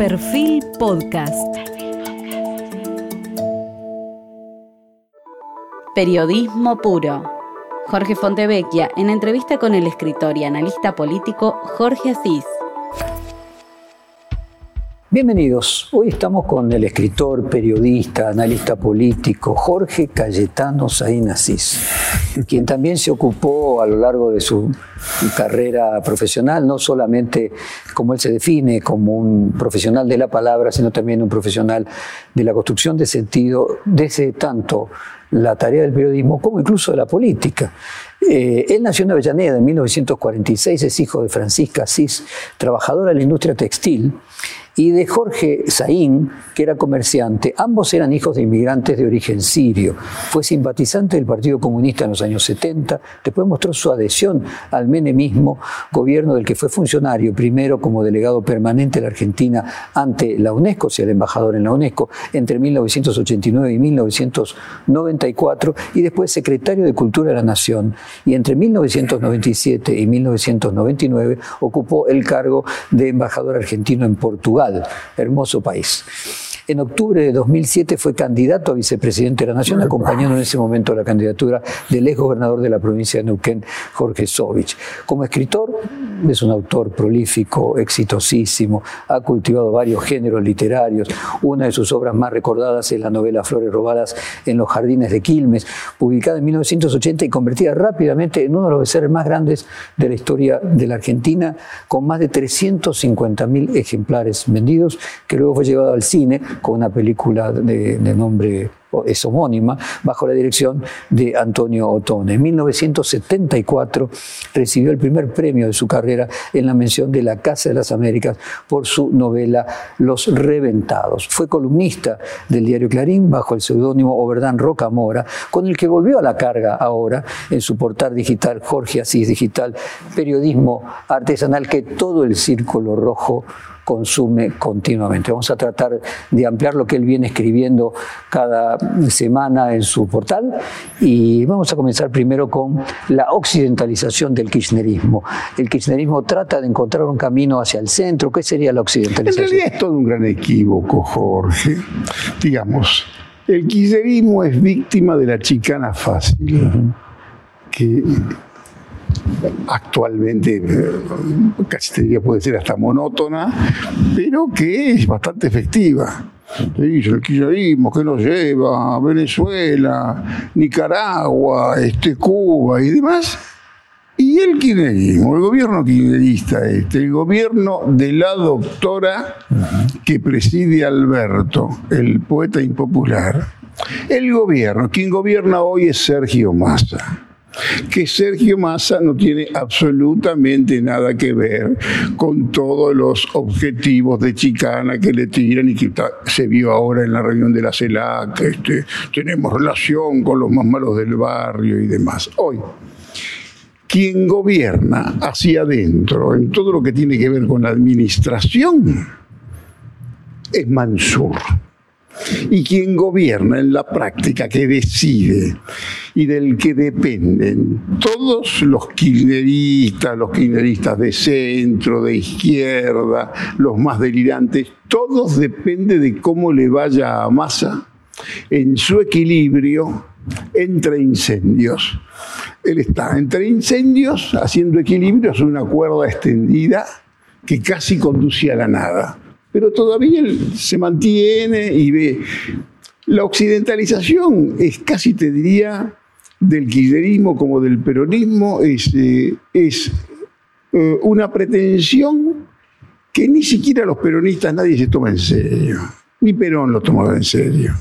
Perfil Podcast. Periodismo puro. Jorge Fontevecchia en entrevista con el escritor y analista político Jorge Asís. Bienvenidos. Hoy estamos con el escritor, periodista, analista político Jorge Cayetano Saín Asís, quien también se ocupó a lo largo de su carrera profesional, no solamente como él se define, como un profesional de la palabra, sino también un profesional de la construcción de sentido, desde tanto la tarea del periodismo como incluso de la política. Eh, él nació en Avellaneda en 1946, es hijo de Francisca Asís, trabajadora de la industria textil, y de Jorge Saín, que era comerciante. Ambos eran hijos de inmigrantes de origen sirio. Fue simpatizante del Partido Comunista en los años 70, después mostró su adhesión al menemismo, gobierno del que fue funcionario, primero como delegado permanente de la Argentina ante la UNESCO, o sea, el embajador en la UNESCO, entre 1989 y 1994, y después secretario de Cultura de la Nación. Y entre 1997 y 1999 ocupó el cargo de embajador argentino en Portugal hermoso país. En octubre de 2007 fue candidato a vicepresidente de la Nación, acompañando en ese momento la candidatura del ex gobernador de la provincia de Neuquén, Jorge Sovich. Como escritor, es un autor prolífico, exitosísimo, ha cultivado varios géneros literarios. Una de sus obras más recordadas es la novela Flores robadas en los jardines de Quilmes, publicada en 1980 y convertida rápidamente en uno de los seres más grandes de la historia de la Argentina, con más de 350.000 ejemplares vendidos, que luego fue llevado al cine con una película de, nombre es homónima, bajo la dirección de Antonio Otone. En 1974 recibió el primer premio de su carrera en la mención de la Casa de las Américas por su novela Los Reventados. Fue columnista del diario Clarín bajo el seudónimo Oberdán Rocamora, con el que volvió a la carga ahora en su portal digital Jorge Asís Digital, periodismo artesanal que todo el círculo rojo consume continuamente. Vamos a tratar de ampliar lo que él viene escribiendo cada semana en su portal y vamos a comenzar primero con la occidentalización del kirchnerismo. El kirchnerismo trata de encontrar un camino hacia el centro. ¿Qué sería la occidentalización? En realidad es todo un gran equívoco, Jorge. Digamos, el kirchnerismo es víctima de la chicana fácil. Que actualmente eh, casi te puede ser hasta monótona, pero que es bastante efectiva. El kirchnerismo que nos lleva Venezuela, Nicaragua, este, Cuba y demás. Y el kirchnerismo, el gobierno kirchnerista este, el gobierno de la doctora que preside Alberto, el poeta impopular, el gobierno, quien gobierna hoy es Sergio Massa que Sergio Massa no tiene absolutamente nada que ver con todos los objetivos de chicana que le tiran y que se vio ahora en la reunión de la CELAC, este, tenemos relación con los más malos del barrio y demás. Hoy, quien gobierna hacia adentro en todo lo que tiene que ver con la administración es Mansur y quien gobierna en la práctica, que decide y del que dependen todos los kirchneristas, los kirchneristas de centro, de izquierda, los más delirantes, todos depende de cómo le vaya a Massa en su equilibrio entre incendios. Él está entre incendios haciendo equilibrios una cuerda extendida que casi conduce a la nada pero todavía se mantiene y ve. La occidentalización es casi, te diría, del kirchnerismo como del peronismo, es, eh, es eh, una pretensión que ni siquiera los peronistas nadie se toma en serio. Ni Perón lo tomaba en serio.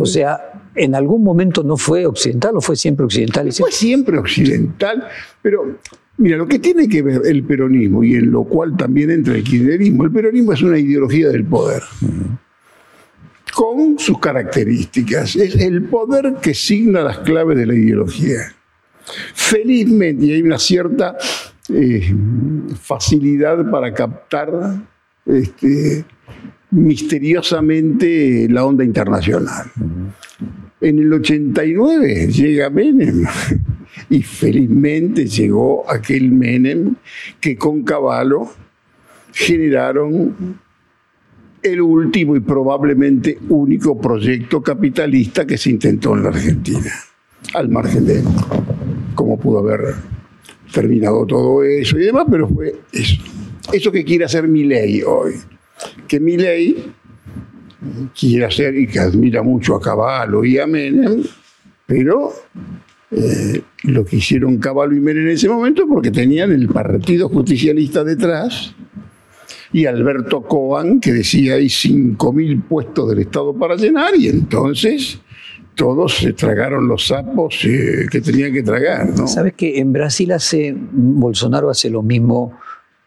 o sea, ¿en algún momento no fue occidental o fue siempre occidental? Fue siempre occidental, pero Mira, lo que tiene que ver el peronismo y en lo cual también entra el kirchnerismo, el peronismo es una ideología del poder, con sus características. Es el poder que signa las claves de la ideología. Felizmente, y hay una cierta eh, facilidad para captar este, misteriosamente la onda internacional. En el 89 llega Menem y felizmente llegó aquel Menem que con Caballo generaron el último y probablemente único proyecto capitalista que se intentó en la Argentina, al margen de cómo pudo haber terminado todo eso y demás, pero fue eso. Eso que quiere hacer mi ley hoy. Que mi ley quiere hacer y que admira mucho a Caballo y a Menem, pero eh, lo que hicieron Caballo y Menem en ese momento porque tenían el Partido Justicialista detrás y Alberto Coan que decía hay 5.000 puestos del Estado para llenar y entonces todos se tragaron los sapos eh, que tenían que tragar. ¿Sabes que en Brasil hace, Bolsonaro hace lo mismo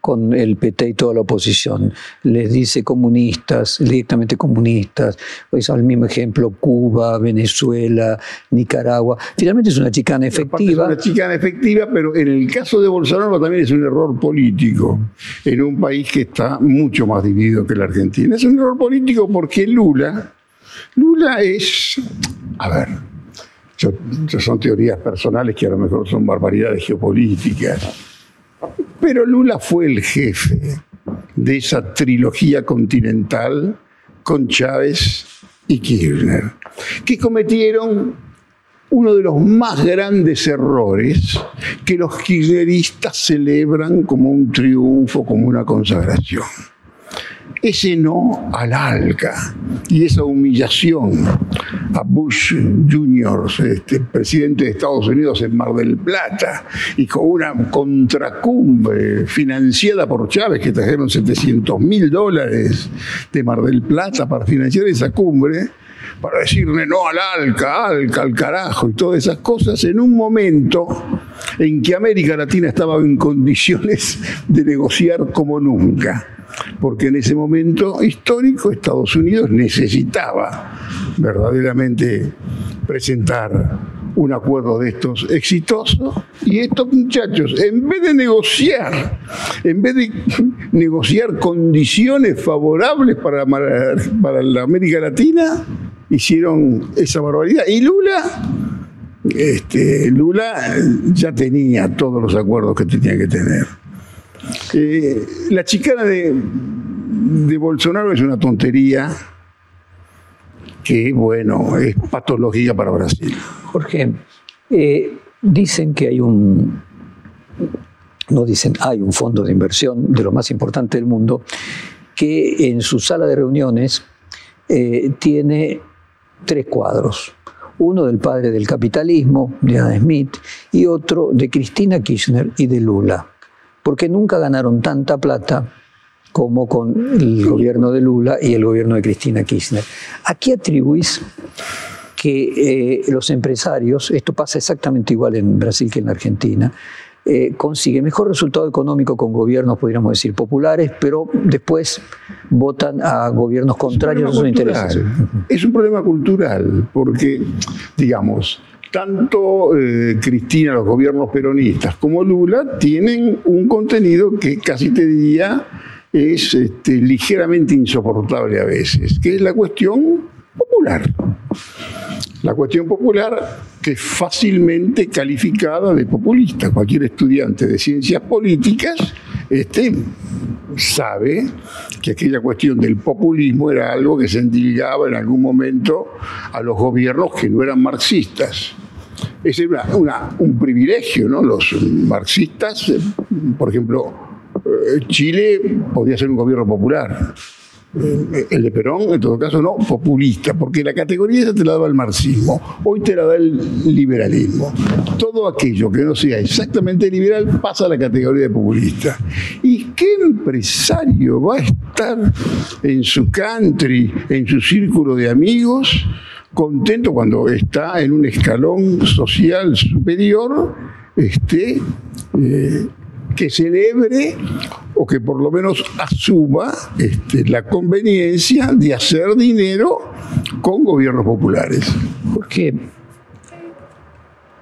con el PT y toda la oposición. Les dice comunistas, directamente comunistas. Es el mismo ejemplo Cuba, Venezuela, Nicaragua. Finalmente es una chicana efectiva. Es una chicana efectiva, pero en el caso de Bolsonaro también es un error político en un país que está mucho más dividido que la Argentina. Es un error político porque Lula, Lula es, a ver, son teorías personales que a lo mejor son barbaridades geopolíticas pero Lula fue el jefe de esa trilogía continental con Chávez y Kirchner, que cometieron uno de los más grandes errores que los kirchneristas celebran como un triunfo, como una consagración. Ese no al ALCA y esa humillación a Bush Jr., este, presidente de Estados Unidos en Mar del Plata, y con una contracumbre financiada por Chávez, que trajeron 700 mil dólares de Mar del Plata para financiar esa cumbre, para decirle no al ALCA, ALCA, al carajo y todas esas cosas, en un momento en que América Latina estaba en condiciones de negociar como nunca porque en ese momento histórico Estados Unidos necesitaba verdaderamente presentar un acuerdo de estos exitoso y estos muchachos, en vez de negociar, en vez de negociar condiciones favorables para, para América Latina, hicieron esa barbaridad. Y Lula, este, Lula ya tenía todos los acuerdos que tenía que tener. Eh, la chicana de, Bolsonaro es una tontería que, bueno, es patológica para Brasil. Jorge, eh, dicen que hay un, no dicen, hay un fondo de inversión de lo más importante del mundo que en su sala de reuniones eh, tiene tres cuadros. Uno del padre del capitalismo, de Adam Smith, y otro de Cristina Kirchner y de Lula porque nunca ganaron tanta plata como con el gobierno de Lula y el gobierno de Cristina Kirchner. ¿A qué atribuís que eh, los empresarios, esto pasa exactamente igual en Brasil que en Argentina, eh, consiguen mejor resultado económico con gobiernos, podríamos decir, populares, pero después votan a gobiernos contrarios a sus intereses. Es un problema cultural, porque, digamos, tanto eh, Cristina, los gobiernos peronistas, como Lula tienen un contenido que casi te diría es este, ligeramente insoportable a veces, que es la cuestión popular. La cuestión popular que es fácilmente calificada de populista. Cualquier estudiante de ciencias políticas este, sabe que aquella cuestión del populismo era algo que se endilgaba en algún momento a los gobiernos que no eran marxistas. Es un privilegio, ¿no? Los marxistas, por ejemplo, eh, Chile podía ser un gobierno popular. Eh, el de Perón, en todo caso, no populista, porque la categoría esa te la daba el marxismo, hoy te la da el liberalismo. Todo aquello que no sea exactamente liberal pasa a la categoría de populista. ¿Y qué empresario va a estar en su country, en su círculo de amigos, contento cuando está en un escalón social superior, este, eh, que celebre o que por lo menos asuma este, la conveniencia de hacer dinero con gobiernos populares. Porque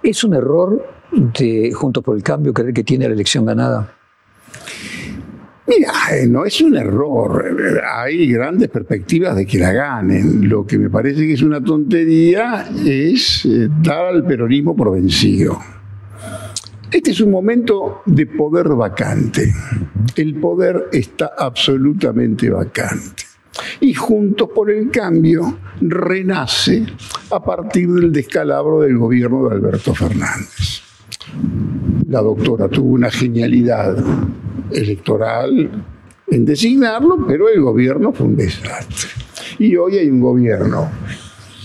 es un error de Juntos por el Cambio creer que tiene la elección ganada. Mira, no es un error. Hay grandes perspectivas de que la ganen. Lo que me parece que es una tontería es eh, dar al peronismo por vencido. Este es un momento de poder vacante. El poder está absolutamente vacante. Y Juntos por el Cambio renace a partir del descalabro del gobierno de Alberto Fernández. La doctora tuvo una genialidad electoral en designarlo, pero el gobierno fue un desastre. Y hoy hay un gobierno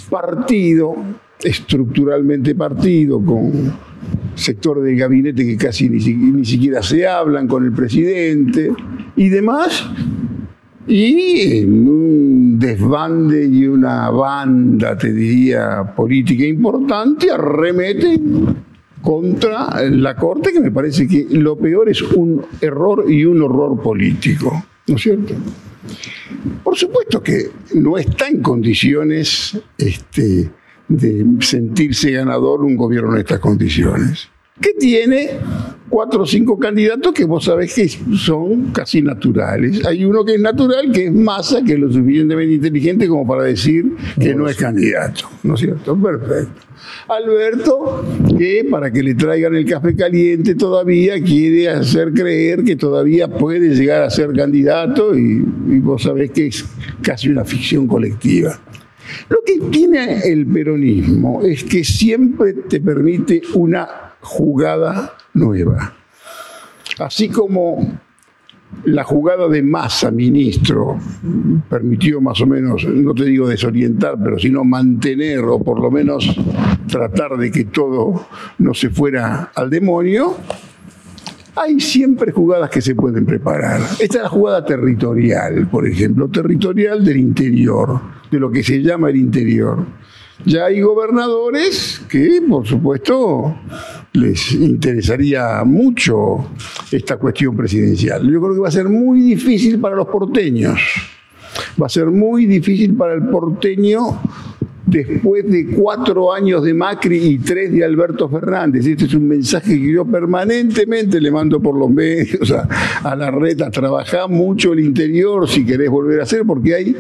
partido, estructuralmente partido, con sector del gabinete que casi ni, ni siquiera se hablan con el presidente y demás, y en un desbande y una banda, te diría, política importante, arremeten contra la Corte, que me parece que lo peor es un error y un horror político, ¿no es cierto? Por supuesto que no está en condiciones este, de sentirse ganador un gobierno en estas condiciones, que tiene cuatro o cinco candidatos que vos sabés que son casi naturales. Hay uno que es natural, que es Massa, que es lo suficientemente inteligente como para decir que no es candidato, ¿no es cierto? Perfecto. Alberto, que para que le traigan el café caliente todavía quiere hacer creer que todavía puede llegar a ser candidato y, vos sabés que es casi una ficción colectiva. Lo que tiene el peronismo es que siempre te permite una jugada nueva. Así como la jugada de masa, ministro, permitió más o menos, no te digo desorientar, pero sino mantener o por lo menos tratar de que todo no se fuera al demonio, hay siempre jugadas que se pueden preparar. Esta es la jugada territorial, por ejemplo, territorial del interior, de lo que se llama el interior. Ya hay gobernadores que, por supuesto, les interesaría mucho esta cuestión presidencial. Yo creo que va a ser muy difícil para los porteños. Va a ser muy difícil para el porteño después de cuatro años de Macri y tres de Alberto Fernández. Este es un mensaje que yo permanentemente le mando por los medios a, a la reta. Trabajá mucho el interior si querés volver a hacer, porque hay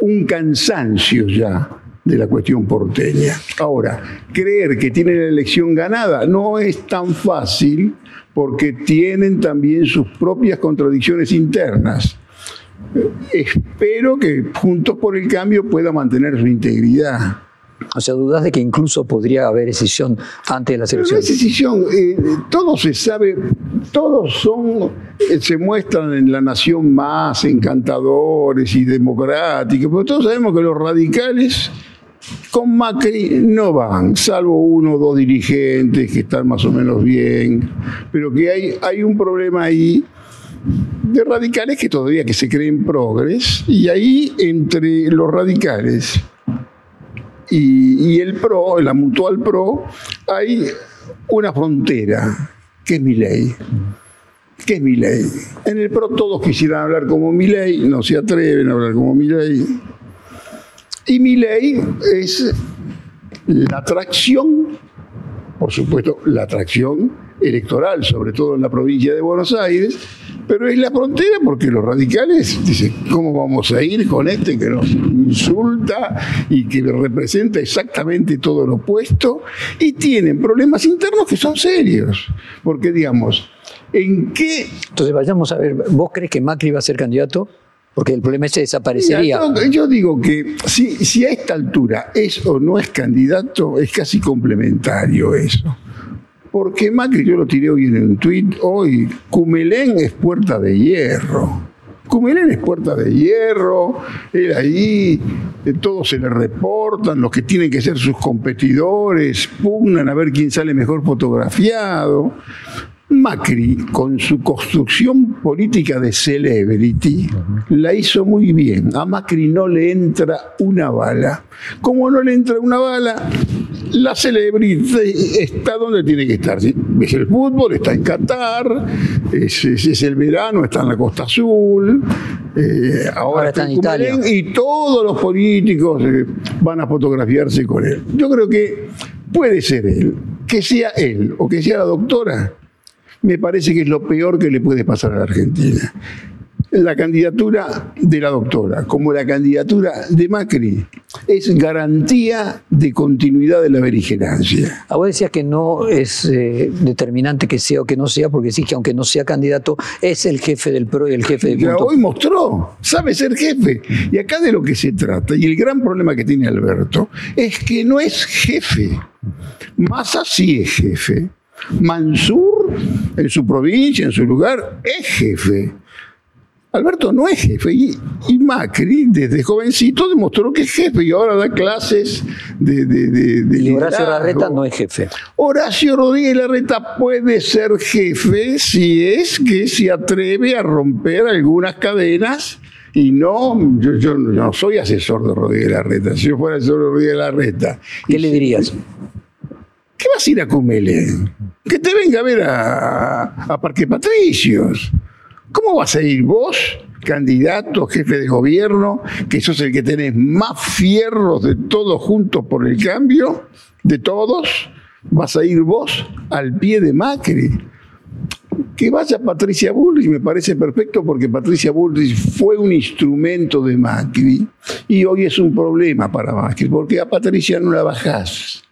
un cansancio ya de la cuestión porteña. Ahora, creer que tienen la elección ganada no es tan fácil porque tienen también sus propias contradicciones internas. Espero que Juntos por el Cambio pueda mantener su integridad. O sea, dudas de que incluso podría haber decisión antes de las elecciones. No decisión, eh, todo se sabe, todos son, eh, se muestran en la nación más encantadores y democráticos, pero todos sabemos que los radicales con Macri no van, salvo uno o dos dirigentes que están más o menos bien, pero que hay, hay un problema ahí de radicales que todavía que se creen progres, y ahí entre los radicales y, el PRO, la mutual PRO, hay una frontera, que es mi ley. ¿Qué es mi ley? En el PRO todos quisieran hablar como mi ley, no se atreven a hablar como mi ley. Y mi ley es la atracción, por supuesto, la atracción electoral, sobre todo en la provincia de Buenos Aires, pero es la frontera porque los radicales dicen, ¿cómo vamos a ir con este que nos insulta y que representa exactamente todo lo opuesto? Y tienen problemas internos que son serios, porque digamos, ¿en qué... Entonces vayamos a ver, ¿vos crees que Macri va a ser candidato? porque el problema se desaparecería. yo, digo que si, si a esta altura es o no es candidato, es casi complementario eso. Porque Macri, yo lo tiré hoy en un tuit, hoy, Cumelén es puerta de hierro. Cumelén es puerta de hierro, él ahí, de todos se le reportan, los que tienen que ser sus competidores, pugnan a ver quién sale mejor fotografiado. Macri, con su construcción política de celebrity, la hizo muy bien. A Macri no le entra una bala. Como no le entra una bala, la celebrity está donde tiene que estar. Es el fútbol, está en Qatar, es, el verano, está en la Costa Azul, eh, ahora, está en Italia. Y todos los políticos eh, van a fotografiarse con él. Yo creo que puede ser él, que sea él o que sea la doctora me parece que es lo peor que le puede pasar a la Argentina. La candidatura de la doctora como la candidatura de Macri es garantía de continuidad de la beligerancia. A vos decías que no es eh, determinante que sea o que no sea, porque sí que aunque no sea candidato, es el jefe del PRO y el jefe del punto. Hoy mostró, sabe ser jefe. Y acá de lo que se trata, y el gran problema que tiene Alberto, es que no es jefe. Massa sí es jefe. Mansur, en su provincia, en su lugar, es jefe. Alberto no es jefe y, Macri desde jovencito demostró que es jefe y ahora da clases de... de, y Horacio Larreta no es jefe. Horacio Rodríguez Larreta puede ser jefe si es que se atreve a romper algunas cadenas y no, yo, no soy asesor de Rodríguez Larreta. Si yo fuera asesor de Rodríguez Larreta... ¿Qué le dirías? ¿Qué vas a ir a Cumele? Que te venga a ver a, a Parque Patricios. ¿Cómo vas a ir vos, candidato, jefe de gobierno, que sos el que tenés más fierros de todos juntos por el cambio, de todos? ¿Vas a ir vos al pie de Macri? Que vaya Patricia Bullrich me parece perfecto porque Patricia Bullrich fue un instrumento de Macri y hoy es un problema para Macri porque a Patricia no la bajás.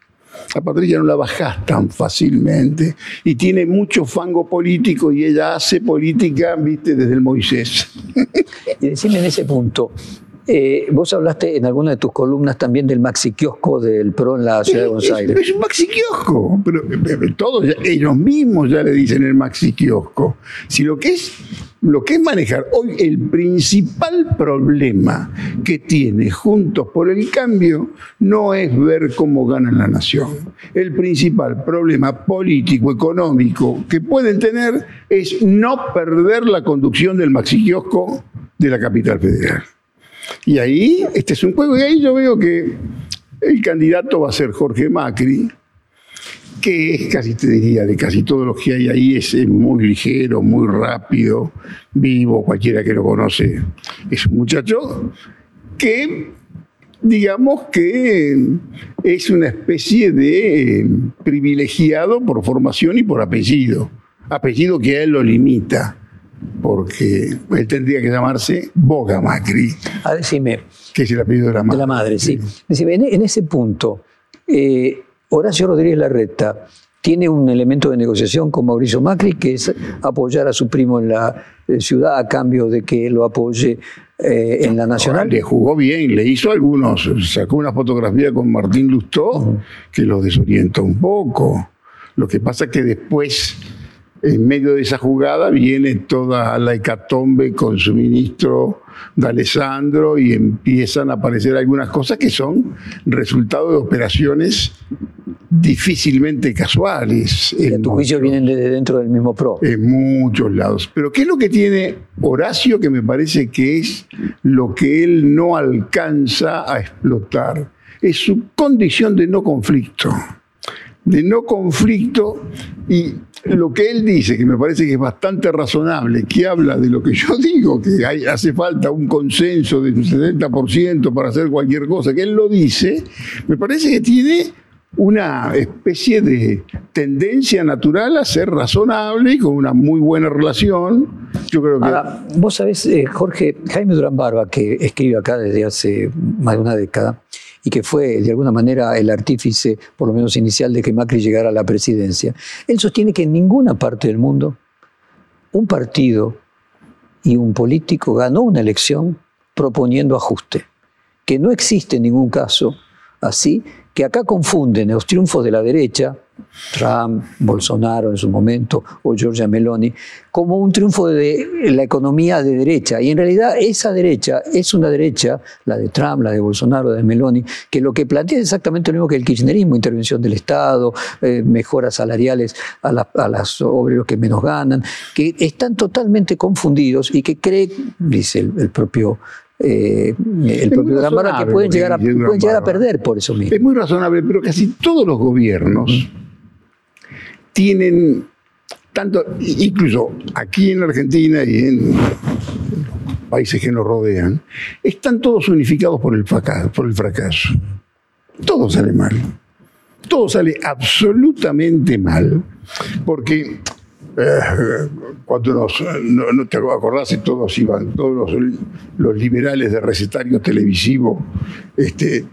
A Patricia no la bajás tan fácilmente y tiene mucho fango político y ella hace política, viste, desde el Moisés. Y decime en ese punto, eh, vos hablaste en alguna de tus columnas también del maxi kiosco del PRO en la ciudad de Buenos Aires. Es, un maxi kiosco, pero, todos ellos mismos ya le dicen el maxi kiosco. Si lo que es lo que es manejar hoy el principal problema que tiene Juntos por el Cambio no es ver cómo gana la nación. El principal problema político, económico que pueden tener es no perder la conducción del maxi kiosco de la capital federal. Y ahí, este es un juego, y ahí yo veo que el candidato va a ser Jorge Macri, que es casi, te diría, de casi todos los que hay ahí, es, muy ligero, muy rápido, vivo, cualquiera que lo conoce es un muchacho que, digamos que es una especie de privilegiado por formación y por apellido, apellido que a él lo limita porque él tendría que llamarse Boga Macri. Ah, decime. Que es el apellido de la madre. De la madre, sí. Decime, en, ese punto, eh, Horacio Rodríguez Larreta tiene un elemento de negociación con Mauricio Macri, que es apoyar a su primo en la eh, ciudad a cambio de que él lo apoye eh, en la Nacional. Le jugó bien, le hizo algunos, sacó una fotografía con Martín Lustó que lo desorienta un poco. Lo que pasa es que después en medio de esa jugada viene toda la hecatombe con su ministro de Alessandro y empiezan a aparecer algunas cosas que son resultado de operaciones difícilmente casuales. En tu juicio vienen desde dentro del mismo PRO. En muchos lados. Pero ¿qué es lo que tiene Horacio que me parece que es lo que él no alcanza a explotar? Es su condición de no conflicto de no conflicto y lo que él dice, que me parece que es bastante razonable, que habla de lo que yo digo, que hace falta un consenso de un 70% para hacer cualquier cosa, que él lo dice, me parece que tiene una especie de tendencia natural a ser razonable y con una muy buena relación. Yo creo que... vos sabés, eh, Jorge, Jaime Durán Barba, que escribe acá desde hace más de una década, y que fue de alguna manera el artífice, por lo menos inicial, de que Macri llegara a la presidencia, él sostiene que en ninguna parte del mundo un partido y un político ganó una elección proponiendo ajuste, que no existe ningún caso así, que acá confunden los triunfos de la derecha, Trump, Bolsonaro en su momento, o Giorgia Meloni, como un triunfo de la economía de derecha. Y en realidad esa derecha es una derecha, la de Trump, la de Bolsonaro, la de Meloni, que lo que plantea es exactamente lo mismo que el kirchnerismo, intervención del Estado, eh, mejoras salariales a, a los obreros que menos ganan, que están totalmente confundidos y que cree, dice el, propio eh, el propio que pueden llegar, a, pueden llegar a perder por eso mismo. Es muy razonable, pero casi todos los gobiernos tienen tanto, incluso aquí en Argentina y en países que nos rodean, están todos unificados por el fracaso. Todo sale mal. Todo sale absolutamente mal. Porque eh, cuando nos, no, te acordás todos iban, todos los, liberales de recetario televisivo, este,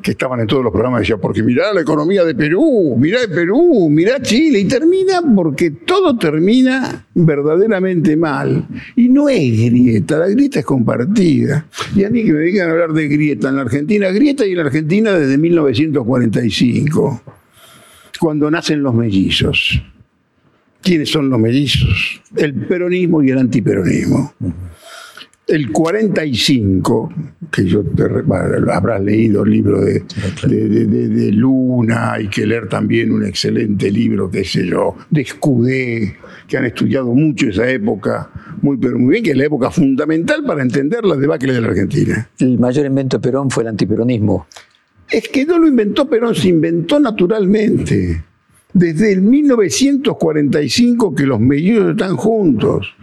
que estaban en todos los programas, decían, porque mirá la economía de Perú, mirá Perú, mirá Chile, y termina porque todo termina verdaderamente mal. Y no es grieta, la grieta es compartida. Y a mí que me digan hablar de grieta en la Argentina, grieta y en la Argentina desde 1945, cuando nacen los mellizos. ¿Quiénes son los mellizos? El peronismo y el antiperonismo. El 45, que yo te, habrás leído el libro de, de, Luna, hay que leer también un excelente libro, qué sé yo, de Escudé, que han estudiado mucho esa época, muy, pero muy bien, que es la época fundamental para entender la debacle de la Argentina. El mayor invento de Perón fue el antiperonismo. Es que no lo inventó Perón, se inventó naturalmente desde el 1945 que los mellizos están juntos.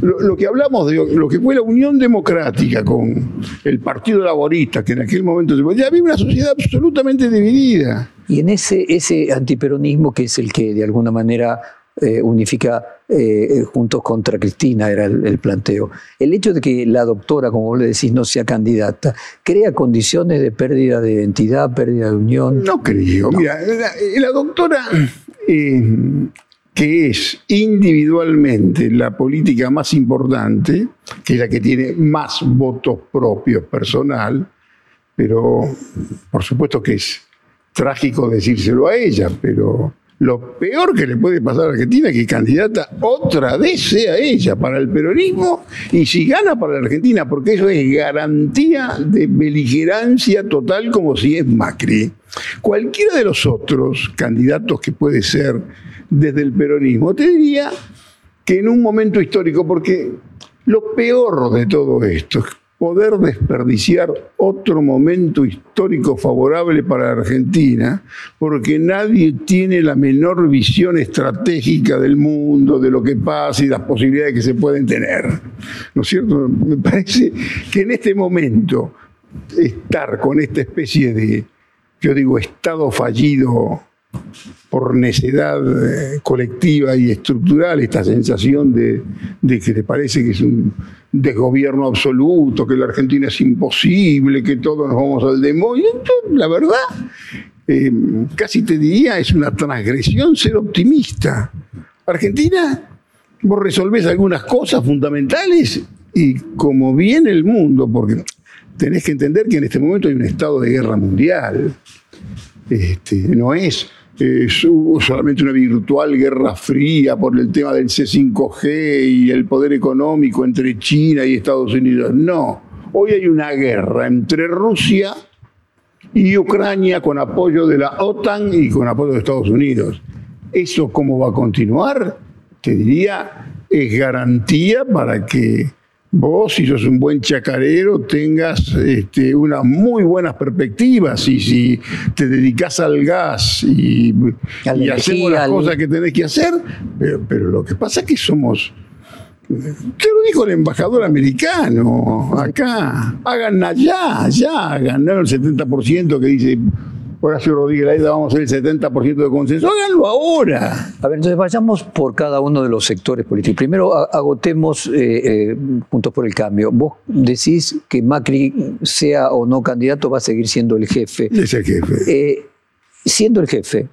Lo, que hablamos de lo que fue la Unión Democrática con el Partido Laborista, que en aquel momento ya había una sociedad absolutamente dividida. Y en ese, ese antiperonismo, que es el que de alguna manera eh, unifica eh, juntos contra Cristina, era el, planteo. El hecho de que la doctora, como vos le decís, no sea candidata, ¿crea condiciones de pérdida de identidad, pérdida de unión? No creo. Mira, la, doctora, eh, que es individualmente la política más importante, que es la que tiene más votos propios personal, pero por supuesto que es trágico decírselo a ella, pero lo peor que le puede pasar a Argentina es que candidata otra vez sea ella para el peronismo y si gana para la Argentina, porque eso es garantía de beligerancia total como si es Macri. Cualquiera de los otros candidatos que puede ser desde el peronismo, te diría que en un momento histórico, porque lo peor de todo esto es poder desperdiciar otro momento histórico favorable para Argentina, porque nadie tiene la menor visión estratégica del mundo, de lo que pasa y las posibilidades que se pueden tener. ¿No es cierto? Me parece que en este momento estar con esta especie de, yo digo, estado fallido por necedad eh, colectiva y estructural, esta sensación de, que le parece que es un desgobierno absoluto, que la Argentina es imposible, que todos nos vamos al demonio. La verdad, eh, casi te diría, es una transgresión ser optimista. Argentina, vos resolvés algunas cosas fundamentales y como viene el mundo, porque tenés que entender que en este momento hay un estado de guerra mundial. Este, no es es solamente una virtual guerra fría por el tema del C5G y el poder económico entre China y Estados Unidos. No, hoy hay una guerra entre Rusia y Ucrania con apoyo de la OTAN y con apoyo de Estados Unidos. ¿Eso cómo va a continuar? Te diría, es garantía para que vos, si sos un buen chacarero, tengas este, unas muy buenas perspectivas y si te dedicas al gas y, y hacemos las cosas que tenés que hacer, pero, lo que pasa es que somos... Te lo dijo el embajador americano acá, hagan allá, ya, hagan el 70% que dice Horacio Rodríguez ahí vamos a hacer el 70% de consenso. Háganlo ahora. A ver, entonces vayamos por cada uno de los sectores políticos. Primero agotemos eh, eh, Puntos por el Cambio. Vos decís que Macri, sea o no candidato, va a seguir siendo el jefe. Es el jefe. Eh, siendo el jefe,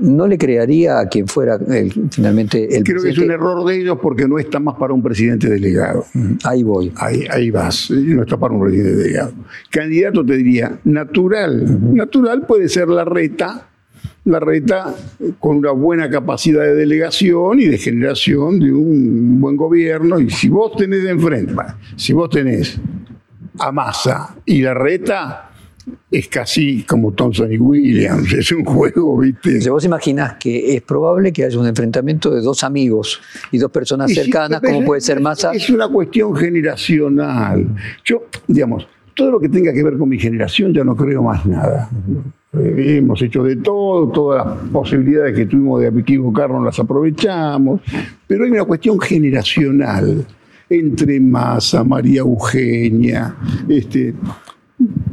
no le crearía a quien fuera finalmente el Creo que es un error de ellos porque no está más para un presidente delegado. Ahí voy. Ahí, ahí vas. No está para un presidente delegado. Candidato te diría, natural. Natural puede ser la reta. La reta con una buena capacidad de delegación y de generación de un buen gobierno. Y si vos tenés de enfrente, si vos tenés a Massa y la reta, es casi como Thompson y Williams, es un juego, ¿viste? Si vos imaginás que es probable que haya un enfrentamiento de dos amigos y dos personas cercanas, como puede ser Massa. Es una cuestión generacional. Yo, digamos, todo lo que tenga que ver con mi generación ya no creo más nada. Eh, hemos hecho de todo, todas las posibilidades que tuvimos de equivocarnos las aprovechamos, pero hay una cuestión generacional entre Massa, María Eugenia, este,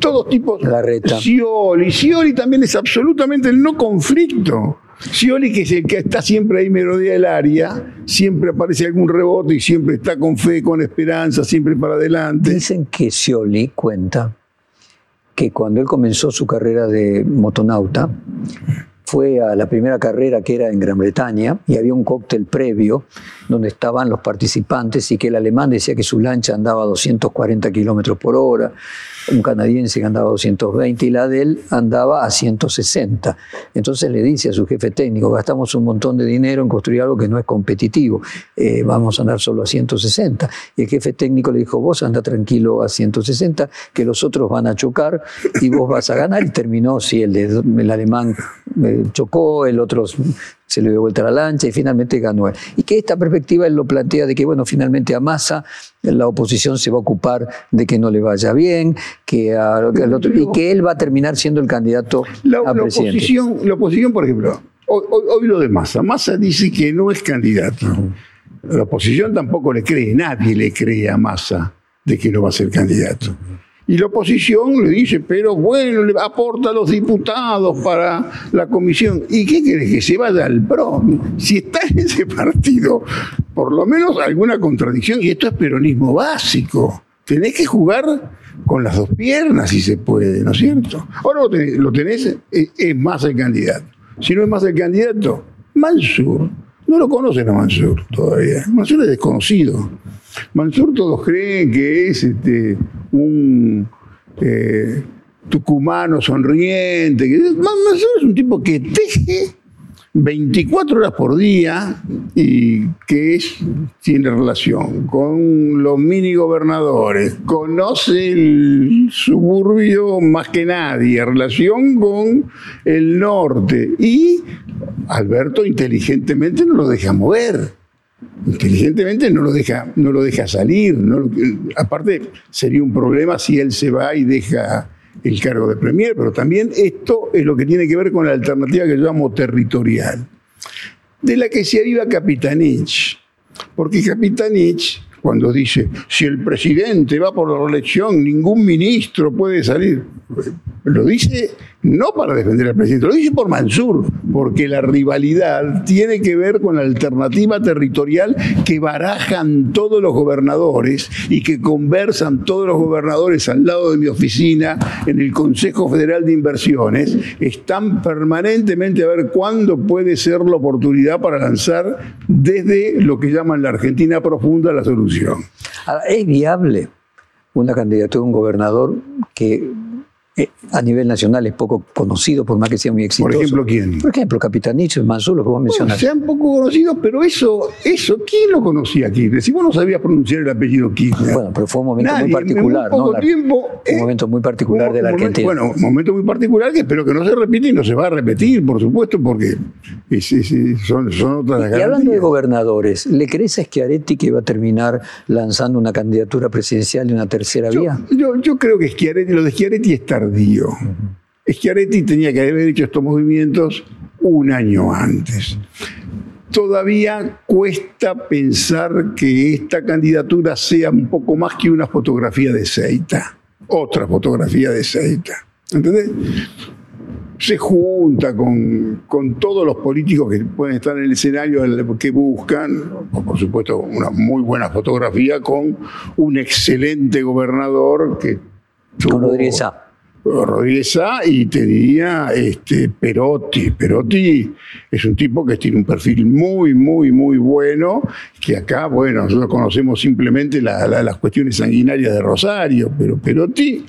todos tipos. La reta. Scioli. Scioli también es absolutamente el no conflicto. Scioli, que es el que está siempre ahí melodía del área, siempre aparece algún rebote y siempre está con fe, con esperanza, siempre para adelante. Dicen que Scioli cuenta que cuando él comenzó su carrera de motonauta, fue a la primera carrera que era en Gran Bretaña y había un cóctel previo donde estaban los participantes y que el alemán decía que su lancha andaba a 240 kilómetros por hora, un canadiense que andaba a 220 y la de él andaba a 160. Entonces le dice a su jefe técnico, gastamos un montón de dinero en construir algo que no es competitivo, eh, vamos a andar solo a 160. Y el jefe técnico le dijo, vos anda tranquilo a 160, que los otros van a chocar y vos vas a ganar. Y terminó, sí, el, el alemán eh, chocó, el otro se le dio vuelta la lancha y finalmente ganó él. Y que esta perspectiva él lo plantea de que, bueno, finalmente a Massa la oposición se va a ocupar de que no le vaya bien, que y que él va a terminar siendo el candidato la, a la Oposición, la oposición, por ejemplo, hoy, lo de Massa. Massa dice que no es candidato. La oposición tampoco le cree, nadie le cree a Massa de que no va a ser candidato. Y la oposición le dice, pero bueno, aporta a los diputados para la comisión. ¿Y qué quiere que se vaya al PRO? Si está en ese partido, por lo menos alguna contradicción, y esto es peronismo básico. Tenés que jugar con las dos piernas si se puede, ¿no es cierto? Ahora lo tenés, es más el candidato. Si no es más el candidato, Mansur. No lo conocen a Mansur todavía. Mansur es desconocido. Mansur todos creen que es este, un eh, tucumano sonriente. Es un tipo que teje 24 horas por día y que es, tiene relación con los mini gobernadores, conoce el suburbio más que nadie, relación con el norte y Alberto inteligentemente no lo deja mover inteligentemente no lo deja, no lo deja salir. aparte, sería un problema si él se va y deja el cargo de Premier, pero también esto es lo que tiene que ver con la alternativa que yo llamo territorial, de la que se arriba Capitanich. Porque Capitanich, cuando dice, si el presidente va por la reelección, ningún ministro puede salir, lo dice no para defender al presidente, lo dice por Mansur, porque la rivalidad tiene que ver con la alternativa territorial que barajan todos los gobernadores y que conversan todos los gobernadores al lado de mi oficina en el Consejo Federal de Inversiones, están permanentemente a ver cuándo puede ser la oportunidad para lanzar desde lo que llaman la Argentina profunda la solución. ¿Es viable una candidatura de un gobernador que a nivel nacional es poco conocido, por más que sea muy exitoso. Por ejemplo, ¿quién? Por ejemplo, Capitanich, Mansur, lo que vos mencionaste. sean poco conocidos, pero eso, eso, ¿quién lo conocía aquí? Si vos no sabías pronunciar el apellido Kirchner. Bueno, pero fue un momento muy particular, muy poco Tiempo, un momento muy particular de la Argentina. bueno, un momento muy particular que espero que no se repita y no se va a repetir, por supuesto, porque son, son, otras Y hablando de gobernadores, ¿le crees a Schiaretti que va a terminar lanzando una candidatura presidencial de una tercera vía? Yo, yo creo que Schiaretti, lo de Schiaretti está tardío. Schiaretti tenía que haber hecho estos movimientos un año antes. Todavía cuesta pensar que esta candidatura sea un poco más que una fotografía de Seita, otra fotografía de Seita. ¿Entendés? Se junta con, con, todos los políticos que pueden estar en el escenario que buscan, por supuesto, una muy buena fotografía con un excelente gobernador que tuvo, con Rodríguez Rodríguez y te diría este, Perotti. Perotti es un tipo que tiene un perfil muy, muy, muy bueno, que acá, bueno, nosotros conocemos simplemente las cuestiones sanguinarias de Rosario, pero Perotti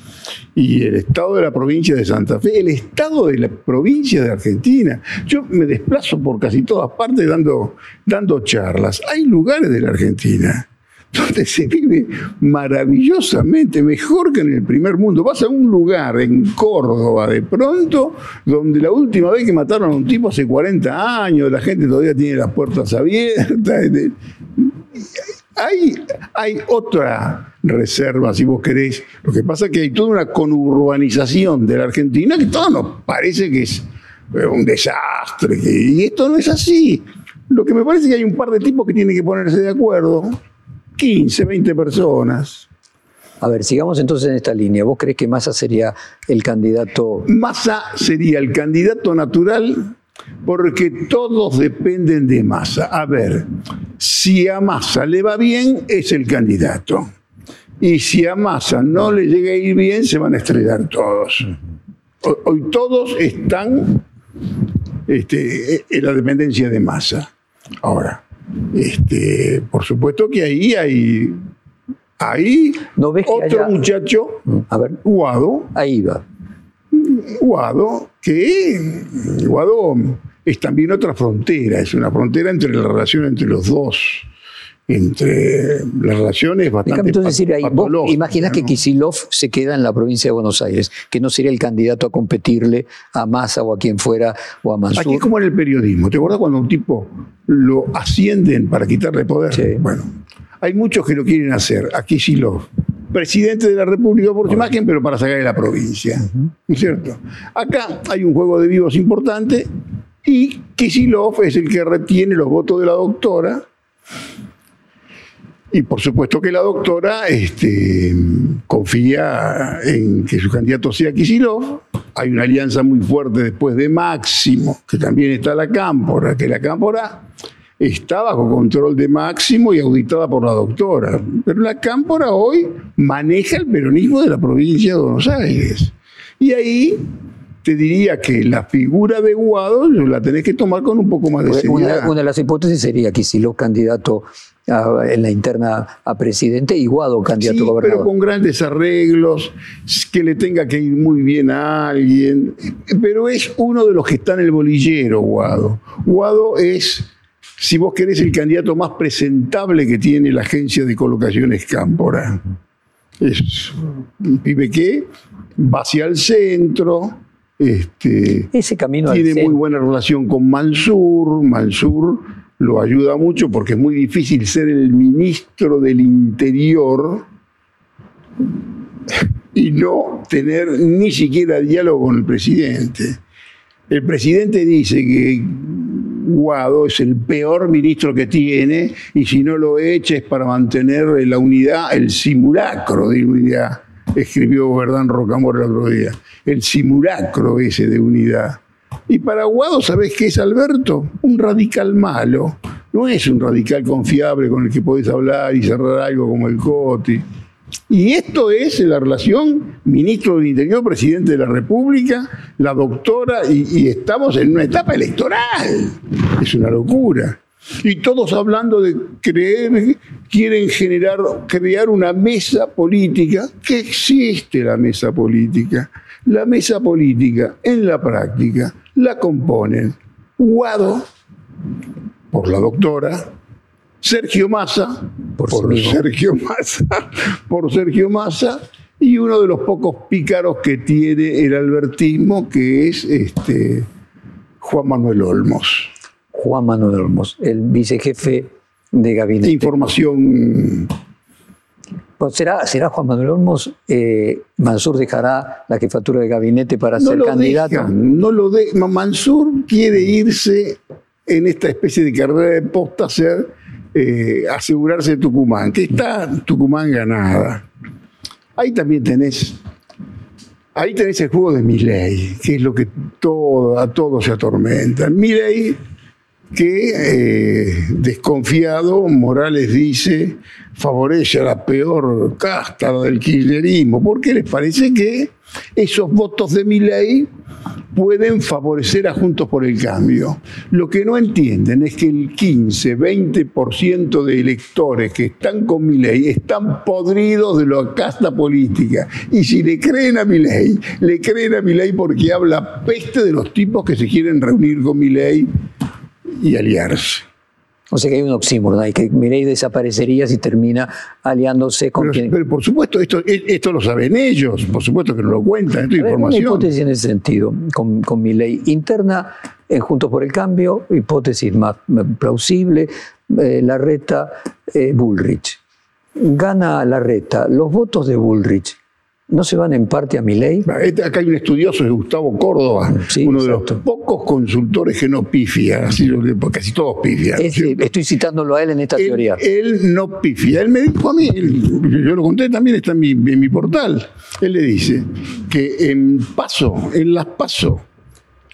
y el estado de la provincia de Santa Fe, el estado de la provincia de Argentina. Yo me desplazo por casi todas partes dando, dando charlas. Hay lugares de la Argentina donde se vive maravillosamente, mejor que en el primer mundo. Vas a un lugar en Córdoba de pronto, donde la última vez que mataron a un tipo hace 40 años, la gente todavía tiene las puertas abiertas. Hay, hay otra reserva, si vos querés. Lo que pasa es que hay toda una conurbanización de la Argentina que todo nos parece que es eh, un desastre. Y esto no es así. Lo que me parece es que hay un par de tipos que tienen que ponerse de acuerdo 15, 20 personas. A ver, sigamos entonces en esta línea. ¿Vos crees que Massa sería el candidato? Massa sería el candidato natural porque todos dependen de Massa. A ver, si a Massa le va bien, es el candidato. Y si a Massa no le llega a ir bien, se van a estrellar todos. Hoy todos están este, en la dependencia de Massa. Ahora, este, por supuesto que ahí hay, ahí ¿No ves que otro haya- muchacho, A ver, Guado, ahí va. Guado, que Guado es también otra frontera, es una frontera entre la relación entre los dos, entre las relaciones bastante entonces decir ahí, vos imaginás que. Kisilov se queda en la provincia de Buenos Aires, que no sería el candidato a competirle a Massa o a quien fuera o a Mansur. Aquí es como en el periodismo. ¿Te acuerdas cuando a un tipo lo ascienden para quitarle poder? Sí. Bueno, hay muchos que lo quieren hacer. Aquí sí lo. Presidente de la República por su imagen, pero para sacar de la provincia. ¿No es cierto? Acá hay un juego de vivos importante y Kisilov es el que retiene los votos de la doctora. Y por supuesto que la doctora este, confía en que su candidato sea Kisilov. Hay una alianza muy fuerte después de Máximo, que también está la Cámpora, que la Cámpora está bajo control de Máximo y auditada por la doctora. Pero la Cámpora hoy maneja el peronismo de la provincia de Buenos Aires. Y ahí te diría que la figura de Guado la tenés que tomar con un poco más de seriedad. Una, una de las hipótesis sería Kisilov candidato a- en la interna a presidente y Guado candidato Sí, a gobernador. pero con grandes arreglos, que le tenga que ir muy bien a alguien. Pero es uno de los que está en el bolillero, Guado. Guado es, si vos querés, el candidato más presentable que tiene la agencia de colocaciones Cámpora. Es un pibe que va hacia el centro, este, Ese camino tiene muy buena relación con Mansur. Mansur lo ayuda mucho porque es muy difícil ser el ministro del Interior y no tener ni siquiera diálogo con el presidente. El presidente dice que Guado es el peor ministro que tiene y si no lo echa es para mantener la unidad, el simulacro de unidad, escribió Verdán Rocamora el otro día, el simulacro ese de unidad. Y para Guado, ¿sabés qué es Alberto? Un radical malo. No es un radical confiable con el que podés hablar y cerrar algo como el Coti. Y esto es la relación ministro del Interior, presidente de la República, la doctora, y estamos en una etapa electoral. Es una locura. Y todos hablando de creer, quieren generar, crear una mesa política, que existe la mesa política. La mesa política, en la práctica, la componen Guado, por la doctora, Sergio Massa, Por. Sergio Massa, por Sergio Massa, y uno de los pocos pícaros que tiene el albertismo, que es este Juan Manuel Olmos. Juan Manuel Olmos, el vicejefe de gabinete. Información Pues ¿Será, ¿Será Juan Manuel Olmos? Eh, Mansur dejará la jefatura de gabinete para no ser lo candidato. no lo de Mansur quiere irse en esta especie de carrera de posta a ser eh, asegurarse Tucumán, que está Tucumán ganada. Ahí también tenés, ahí tenés el juego de Milei, que es lo que todo, a todos se atormentan. Milei, que eh, desconfiado, Morales dice, favorece a la peor casta del kirchnerismo, porque les parece que esos votos de Milei pueden favorecer a Juntos por el Cambio. Lo que no entienden es que el 15, 20% de electores que están con Milei están podridos de la casta política. Y si le creen a Milei, le creen a Milei porque habla peste de los tipos que se quieren reunir con Milei y aliarse. O sea que hay un oxímoron ahí, que Milei desaparecería si termina aliándose con Pero, quien... pero por supuesto, esto, esto lo saben ellos, por supuesto que no lo cuentan, esto es ver, una información. hipótesis en ese sentido, con, con mi ley interna, en Juntos por el Cambio, hipótesis más plausible, eh, la reta eh, Bullrich. Gana la reta. Los votos de Bullrich no se van en parte a mi ley. Este- Acá hay un estudioso de Gustavo Córdoba, Sí, uno de los pocos consultores que no pifia, casi todos pifian. estoy citándolo a él en esta él, teoría. él no pifia. Él me dijo a mí, él- yo lo conté también, está en mi, en mi portal. Él le dice que en paso, en las paso,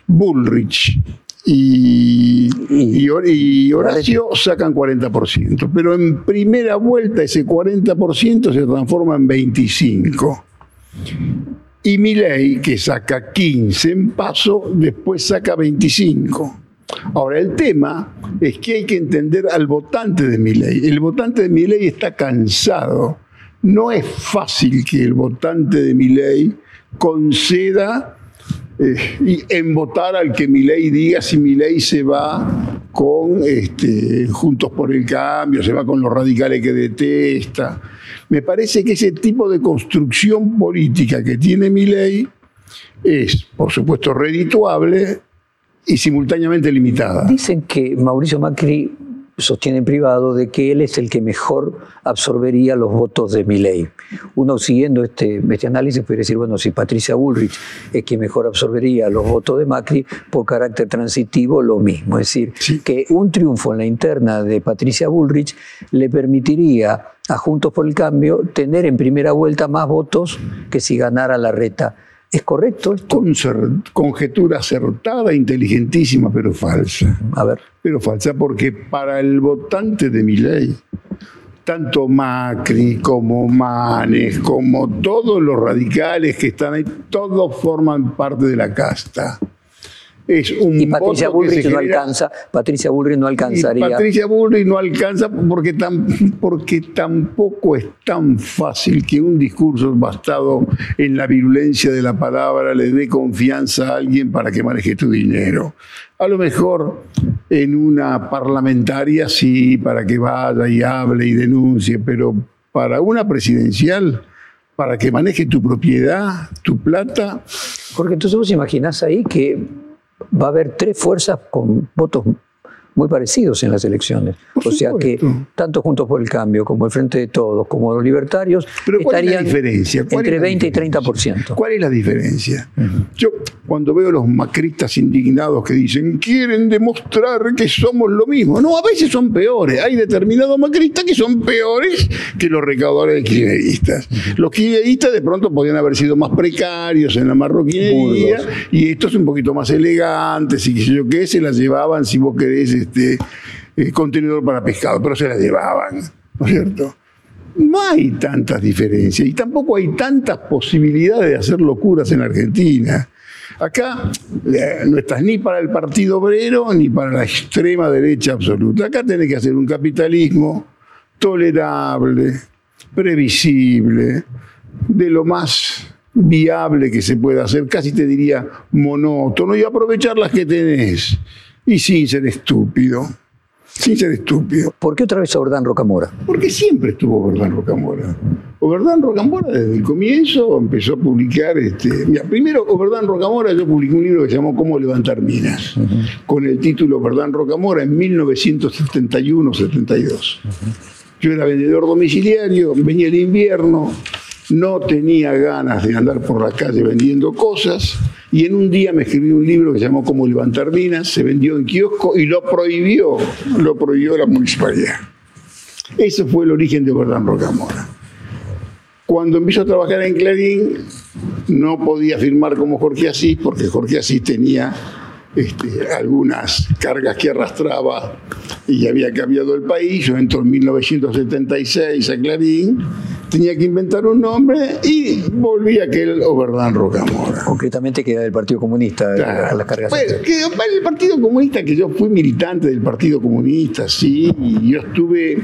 Bullrich y, y, Horacio sacan 40%, pero en primera vuelta ese 40% se transforma en 25%. Y Milei, que saca 15 en paso, después saca 25. Ahora, el tema es que hay que entender al votante de Milei. El votante de Milei está cansado. No es fácil que el votante de Milei conceda eh, y en votar al que mi ley diga si mi ley se va con este, Juntos por el Cambio, se va con los radicales que detesta. Me parece que ese tipo de construcción política que tiene mi ley es, por supuesto, redituable y simultáneamente limitada. Dicen que Mauricio Macri sostiene en privado de que él es el que mejor absorbería los votos de Milei. Uno siguiendo este, este análisis puede decir, bueno, si Patricia Bullrich es quien mejor absorbería los votos de Macri, por carácter transitivo lo mismo. Es decir, que un triunfo en la interna de Patricia Bullrich le permitiría a Juntos por el Cambio tener en primera vuelta más votos que si ganara la reta. ¿Es correcto esto? conjetura acertada, inteligentísima, pero falsa. A ver. Pero falsa porque para el votante de mi ley, tanto Macri como Manes, como todos los radicales que están ahí, todos forman parte de la casta y Patricia Bullrich no alcanza, Patricia Bullrich no alcanzaría. Patricia Bullrich no alcanza porque, porque tampoco es tan fácil que un discurso basado en la virulencia de la palabra le dé confianza a alguien para que maneje tu dinero. A lo mejor en una parlamentaria sí, para que vaya y hable y denuncie, pero para una presidencial, para que maneje tu propiedad, tu plata. Porque entonces vos imaginás ahí que va a haber tres fuerzas con votos muy parecidos en las elecciones. o sea que tanto Juntos por el Cambio como el Frente de Todos, como los libertarios, estarían diferencia? entre 20 y 30%. ¿Cuál es la diferencia? Yo cuando veo los macristas indignados que dicen quieren demostrar que somos lo mismo, no, a veces son peores. Hay determinados macristas que son peores que los recaudadores de kirchneristas. Los kirchneristas de pronto podrían haber sido más precarios en la marroquinería y estos un poquito más elegantes y qué sé yo qué, se las llevaban, si vos querés, este, eh, contenedor para pescado, pero se la llevaban, ¿no es cierto? No hay tantas diferencias y tampoco hay tantas posibilidades de hacer locuras en Argentina. Acá eh, no estás ni para el Partido Obrero ni para la extrema derecha absoluta. Acá tenés que hacer un capitalismo tolerable, previsible, de lo más viable que se pueda hacer, casi te diría monótono, y aprovechar las que tenés y sin ser estúpido. Sin ser estúpido. ¿Por qué otra vez Oberdán Rocamora? Porque siempre estuvo Oberdán Rocamora. Oberdán Rocamora desde el comienzo empezó a publicar, este, mira, primero Oberdán Rocamora yo publiqué un libro que se llamó Cómo levantar minas, con el título Oberdán Rocamora en 1971-72. Yo era vendedor domiciliario, venía el invierno, no tenía ganas de andar por la calle vendiendo cosas y en un día me escribí un libro que se llamó Cómo levantar minas, se vendió en kiosco y lo prohibió, lo prohibió la municipalidad. Ese fue el origen de Verdán Rocamora. Cuando empezó a trabajar en Clarín, no podía firmar como Jorge Asís, porque Jorge Asís tenía este, algunas cargas que arrastraba y había cambiado el país. Yo entro en 1976 a Clarín, tenía que inventar un nombre y volví a aquel Oberdán Rocamora. Concretamente que era del Partido Comunista, a las cargas. Bueno, que el Partido Comunista, que yo fui militante del Partido Comunista, sí, y yo estuve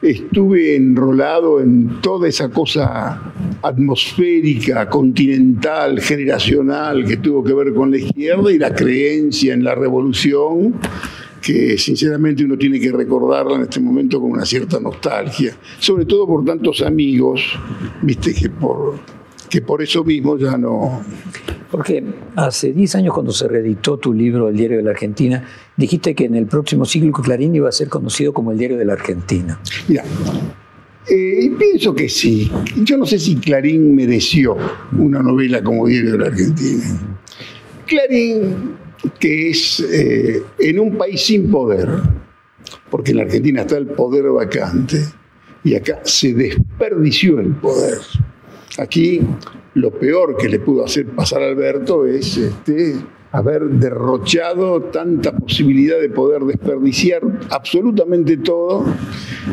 estuve enrolado en toda esa cosa atmosférica, continental, generacional que tuvo que ver con la izquierda y la creencia en la revolución que sinceramente uno tiene que recordarla en este momento con una cierta nostalgia, sobre todo por tantos amigos, viste que por que por eso mismo ya no... Porque hace 10 años cuando se reeditó tu libro El diario de la Argentina, dijiste que en el próximo siglo Clarín iba a ser conocido como el diario de la Argentina. Mira, eh, pienso que sí. Yo no sé si Clarín mereció una novela como Diario de la Argentina. Clarín, que es eh, en un país sin poder, porque en la Argentina está el poder vacante, y acá se desperdició el poder. Aquí lo peor que le pudo hacer pasar a Alberto es este, haber derrochado tanta posibilidad de poder desperdiciar absolutamente todo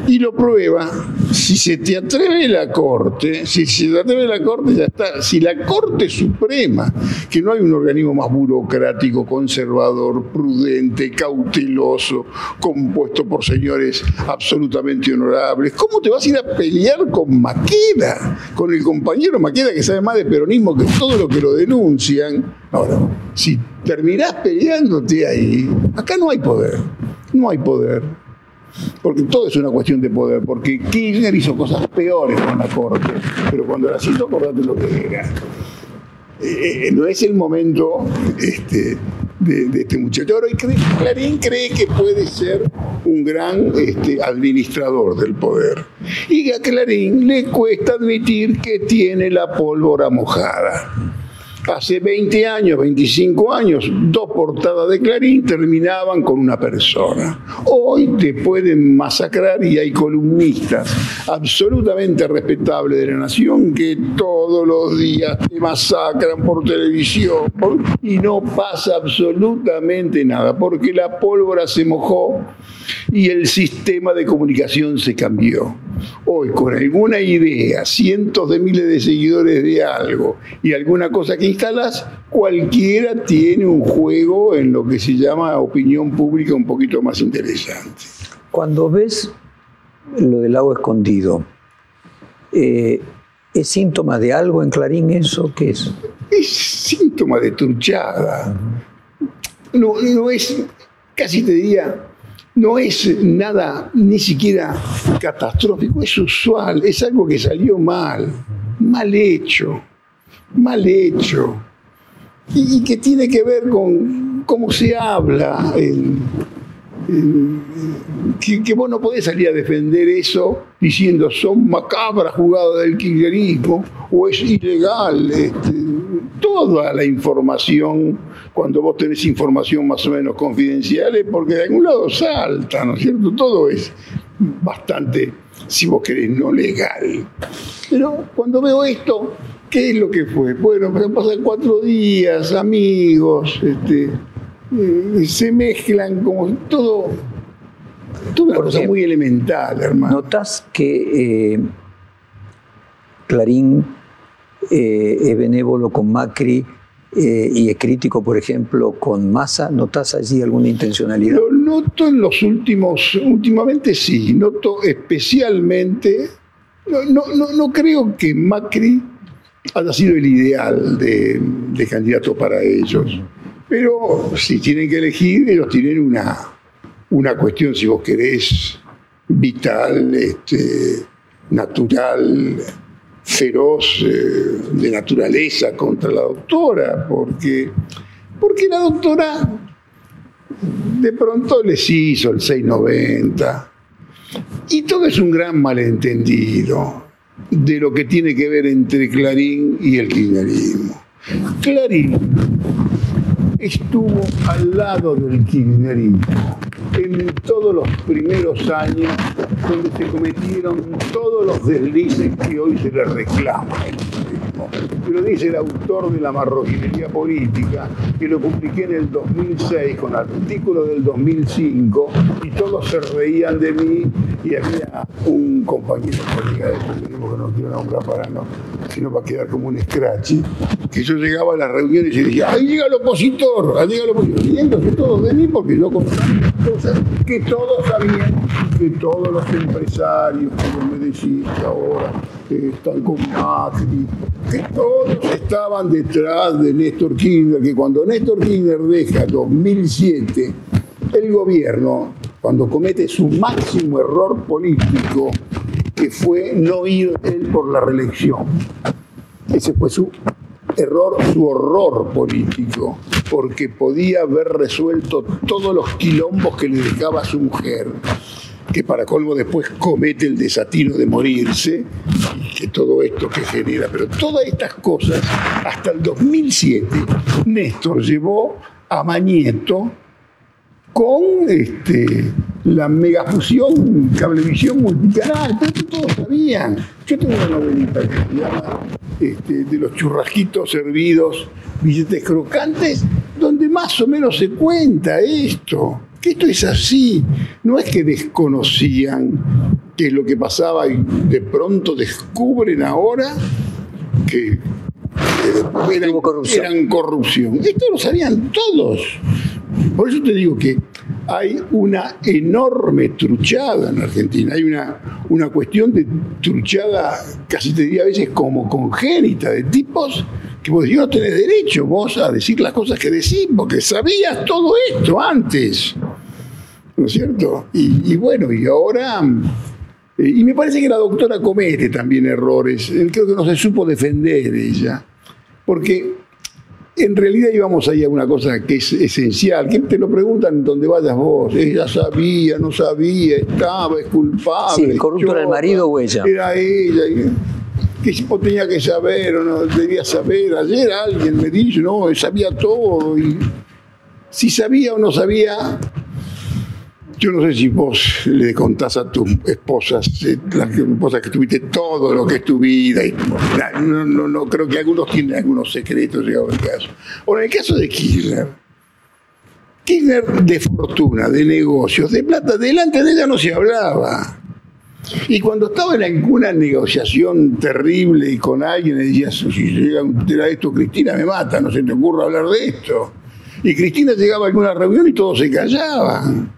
y lo prueba. Si se te atreve la Corte, si se te atreve la Corte, ya está. Si la Corte Suprema, que no hay un organismo más burocrático, conservador, prudente, cauteloso, compuesto por señores absolutamente honorables, ¿cómo te vas a ir a pelear con Maqueda? Con el compañero Maqueda que sabe más de peronismo que todo lo que lo denuncian. Ahora, si terminás peleándote ahí, acá no hay poder, no hay poder. Porque todo es una cuestión de poder, porque Kirchner hizo cosas peores con la Corte, pero cuando la cito, acordate lo que era. Eh, eh, no es el momento este, de, este muchacho. Ahora, Clarín cree que puede ser un gran este, administrador del poder. Y a Clarín le cuesta admitir que tiene la pólvora mojada. Hace 20 años, 25 años, dos portadas de Clarín terminaban con una persona. Hoy te pueden masacrar y hay columnistas absolutamente respetables de la nación que todos los días te masacran por televisión y no pasa absolutamente nada porque la pólvora se mojó y el sistema de comunicación se cambió. Hoy con alguna idea, cientos de miles de seguidores de algo y alguna cosa que instalas, cualquiera tiene un juego en lo que se llama opinión pública un poquito más interesante. Cuando ves lo del agua escondido, eh, ¿es síntoma de algo en Clarín eso? ¿Qué es? Es síntoma de truchada. No, no es, casi te diría, no es nada ni siquiera catastrófico, es usual, es algo que salió mal, mal hecho, mal hecho, y, que tiene que ver con cómo se habla, que, vos no podés salir a defender eso diciendo son macabras jugadas del kirchnerismo o es ilegal. Este, toda la información, cuando vos tenés información más o menos confidencial, es porque de algún lado salta, ¿no es cierto? Todo es bastante, si vos querés, no legal. Pero cuando veo esto, ¿qué es lo que fue? Bueno, pasan cuatro días, amigos, este, eh, se mezclan como todo, toda una cosa muy elemental, hermano. ¿Notas que eh, Clarín eh, es benévolo con Macri eh, y es crítico, por ejemplo, con Massa? ¿Notas allí alguna intencionalidad? Lo noto en los últimos, últimamente sí, noto especialmente, no, no, no creo que Macri haya sido el ideal de, de, candidato para ellos, pero si tienen que elegir, ellos tienen una, una cuestión, si vos querés, vital, este, natural, feroz eh, de naturaleza contra la doctora, porque, porque la doctora de pronto les hizo el 690. Y todo es un gran malentendido de lo que tiene que ver entre Clarín y el kirchnerismo. Clarín estuvo al lado del kirchnerismo en todos los primeros años donde se cometieron todos los deslices que hoy se le reclaman. Lo dice el autor de la marroquinería política, que lo publiqué en el 2006 con artículo del 2005, y todos se reían de mí, y había un compañero colega de periodismo que no quiero nombrar para no, sino para quedar como un scratch, que yo llegaba a las reuniones y decía, ahí llega el opositor, ahí llega el opositor, riéndose todos de mí porque yo contaba cosas que todos sabían, que todos los empresarios, como me decís ahora, que están con Macri, que todos estaban detrás de Néstor Kirchner, que cuando Néstor Kirchner deja 2007 el gobierno, cuando comete su máximo error político, que fue no ir él por la reelección. Ese fue su error, su horror político, porque podía haber resuelto todos los quilombos que le dejaba a su mujer que para colmo después comete el desatino de morirse, y que todo esto que genera, pero todas estas cosas, hasta el 2007, Néstor llevó a Mañeto con este, la megafusión, cablevisión multicanal, todos sabían. Yo tengo una novelita que se llama este, De los churrasquitos servidos, billetes crocantes, donde más o menos se cuenta esto, que esto es así. No es que desconocían qué es lo que pasaba y de pronto descubren ahora que eran, corrupción. eran corrupción. Esto lo sabían todos. Por eso te digo que hay una enorme truchada en Argentina, hay una, una cuestión de truchada, casi te diría a veces como congénita, de tipos que vos no tenés derecho vos a decir las cosas que decís, porque sabías todo esto antes, ¿no es cierto? Y, bueno, y ahora... Eh, y me parece que la doctora comete también errores, creo que no se supo defender ella, porque en realidad íbamos ahí a una cosa que es esencial, que te lo preguntan donde vayas vos. Ella sabía, no sabía, estaba, es culpable. Sí, el corrupto era el marido o ella. Era ella. Que tenía que saber o no debía saber. Ayer alguien me dijo, no, sabía todo. Y si sabía o no sabía, yo no sé si vos le contás a tus esposas, eh, las esposas que tuviste todo lo que es tu vida. Y, no, no, creo que algunos tienen algunos secretos llegado el caso. Ahora, en el caso de Kirchner, Kirchner de fortuna, de negocios, de plata, delante de ella no se hablaba. Y cuando estaba en alguna negociación terrible y con alguien le decía, si llega a esto, Cristina me mata, no se te ocurra hablar de esto. Y Cristina llegaba a alguna reunión y todos se callaban.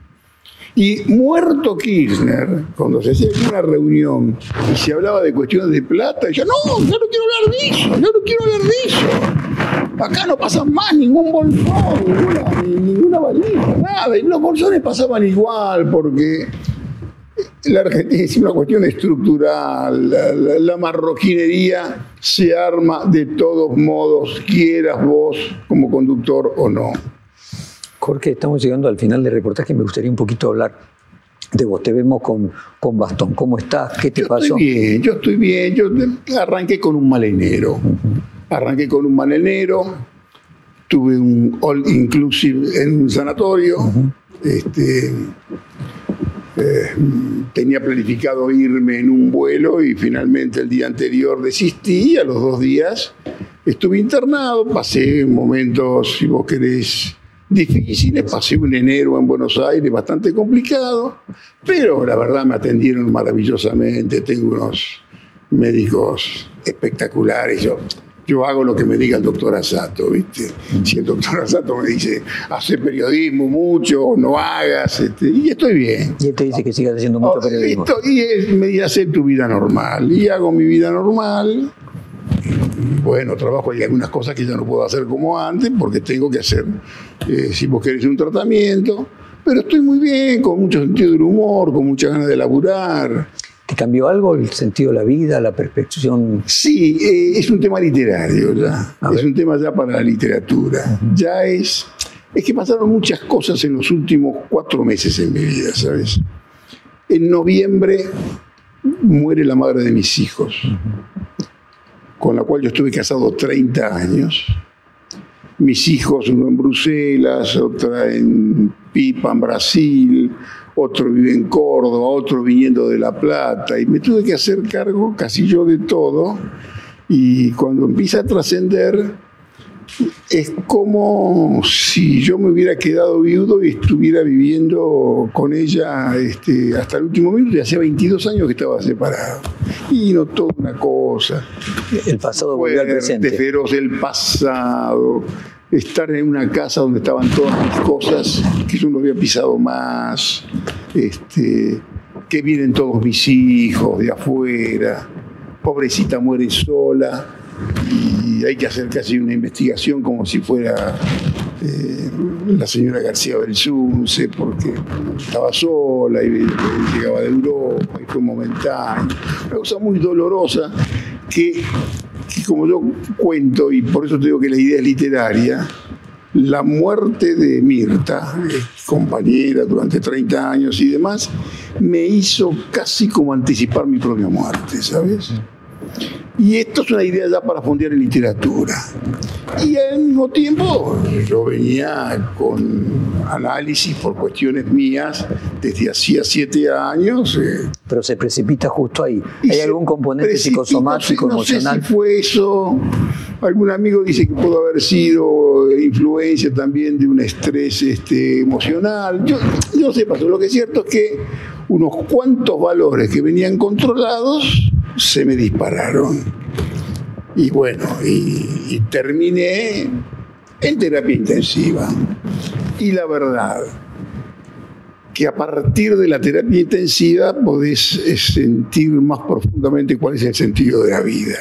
Y muerto Kirchner, cuando se hacía una reunión y se hablaba de cuestiones de plata, yo no, yo no quiero hablar de eso, yo no quiero hablar de eso. Acá no pasa más ningún bolsón, ninguna, ninguna nada. Y los bolsones pasaban igual porque la Argentina es una cuestión estructural. la, marroquinería se arma de todos modos, quieras vos como conductor o no. Jorge, estamos llegando al final del reportaje. Me gustaría un poquito hablar de vos. Te vemos con, con bastón. ¿Cómo estás? ¿Qué te yo pasó? Estoy bien, yo estoy bien. Yo arranqué con un mal enero. Arranqué con un mal enero. Tuve un all inclusive en un sanatorio. este, eh, tenía planificado irme en un vuelo y finalmente el día anterior desistí. A los dos días estuve internado. Pasé momentos, si vos querés, difíciles. Pasé un enero en Buenos Aires bastante complicado, pero la verdad me atendieron maravillosamente. Tengo unos médicos espectaculares. Yo, yo hago lo que me diga el doctor Asato, ¿viste? Si el doctor Asato me dice, hace periodismo mucho, no hagas, este, y estoy bien. Y él te dice que sigas haciendo mucho oh, periodismo. y me dice, hacer tu vida normal. Y hago mi vida normal bueno, trabajo, hay algunas cosas que ya no puedo hacer como antes porque tengo que hacer, eh, si vos querés, un tratamiento, pero estoy muy bien, con mucho sentido del humor, con muchas ganas de laburar. ¿Te cambió algo el sentido de la vida, la perspectiva? Sí, eh, es un tema literario ya, es un tema ya para la literatura, ya es... Es que pasaron muchas cosas en los últimos cuatro meses en mi vida, ¿sabes? En noviembre muere la madre de mis hijos con la cual yo estuve casado 30 años. Mis hijos, uno en Bruselas, otra en Pipa, en Brasil, otro vive en Córdoba, otro viniendo de La Plata, y me tuve que hacer cargo casi yo de todo. Y cuando empieza a trascender, es como si yo me hubiera quedado viudo y estuviera viviendo con ella este, hasta el último minuto y hacía 22 años que estaba separado. Y no toda una cosa. El pasado volvió al presente. feroz el pasado. Estar en una casa donde estaban todas mis cosas que yo no había pisado más. Este, que vienen todos mis hijos de afuera. Pobrecita muere sola y hay que hacer casi una investigación como si fuera eh, la señora García Belsunce, porque estaba sola y llegaba de Europa y fue momentáneo. Una cosa muy dolorosa que, como yo cuento, y por eso te digo que la idea es literaria, la muerte de Mirta, compañera durante 30 años y demás, me hizo casi como anticipar mi propia muerte, ¿sabes? Y esto es una idea ya para fondear en literatura. Y al mismo tiempo yo venía con análisis por cuestiones mías desde hacía siete años. Eh. Pero se precipita justo ahí. ¿Hay algún componente psicosomático, no emocional? Sé si fue eso. Algún amigo dice que pudo haber sido influencia también de un estrés este, emocional. Yo, yo no sé, pasó. Lo que es cierto es que unos cuantos valores que venían controlados se me dispararon. Y bueno, y, terminé en terapia intensiva. Y la verdad, que a partir de la terapia intensiva podés eh, sentir más profundamente cuál es el sentido de la vida.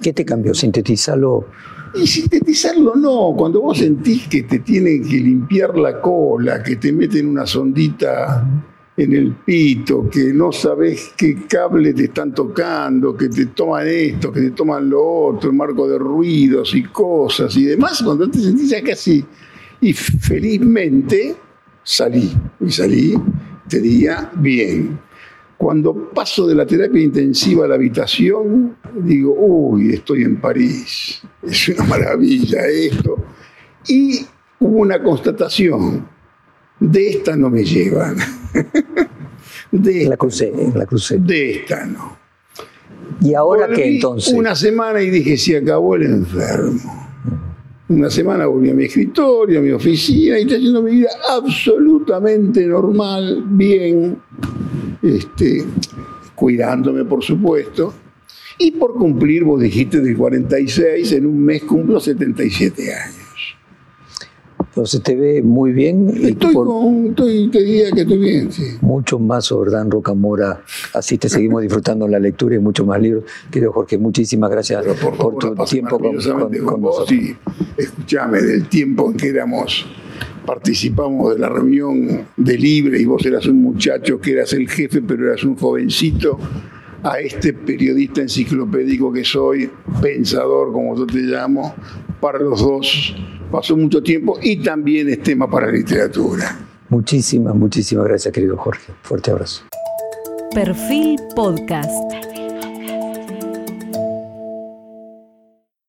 ¿Qué te cambió? Sintetizarlo. Y sintetizarlo no, cuando vos sentís que te tienen que limpiar la cola, que te meten una sondita en el pito, que no sabes qué cable te están tocando, que te toman esto, que te toman lo otro, el marco de ruidos y cosas y demás, cuando te sentís ya casi... Y felizmente salí, y salí, te diría, bien. Cuando paso de la terapia intensiva a la habitación, digo, uy, estoy en París, es una maravilla esto. Y hubo una constatación, de esta no me llevan. De la crucé, la crucé. De esta no. ¿Y ahora qué entonces? Una semana y dije, se acabó el enfermo. Una semana volví a mi escritorio, a mi oficina y estoy haciendo mi vida absolutamente normal, bien, este, cuidándome por supuesto. Y por cumplir, vos dijiste del 46, en un mes cumplo 77 años. Entonces te ve muy bien. Estoy, con, estoy, te diría que estoy bien, sí. Mucho más sobre Dan Rocamora. Así te seguimos disfrutando la lectura y muchos más libros. Querido Jorge, muchísimas gracias por, tu tiempo con, con, vos. Y escúchame, del tiempo en que éramos participamos de la reunión de Libre y vos eras un muchacho que eras el jefe, pero eras un jovencito, a este periodista enciclopédico que soy, pensador como yo te llamo, para los dos pasó mucho tiempo y también es tema para la literatura. Muchísimas, muchísimas gracias, querido Jorge. Fuerte abrazo. Perfil Podcast.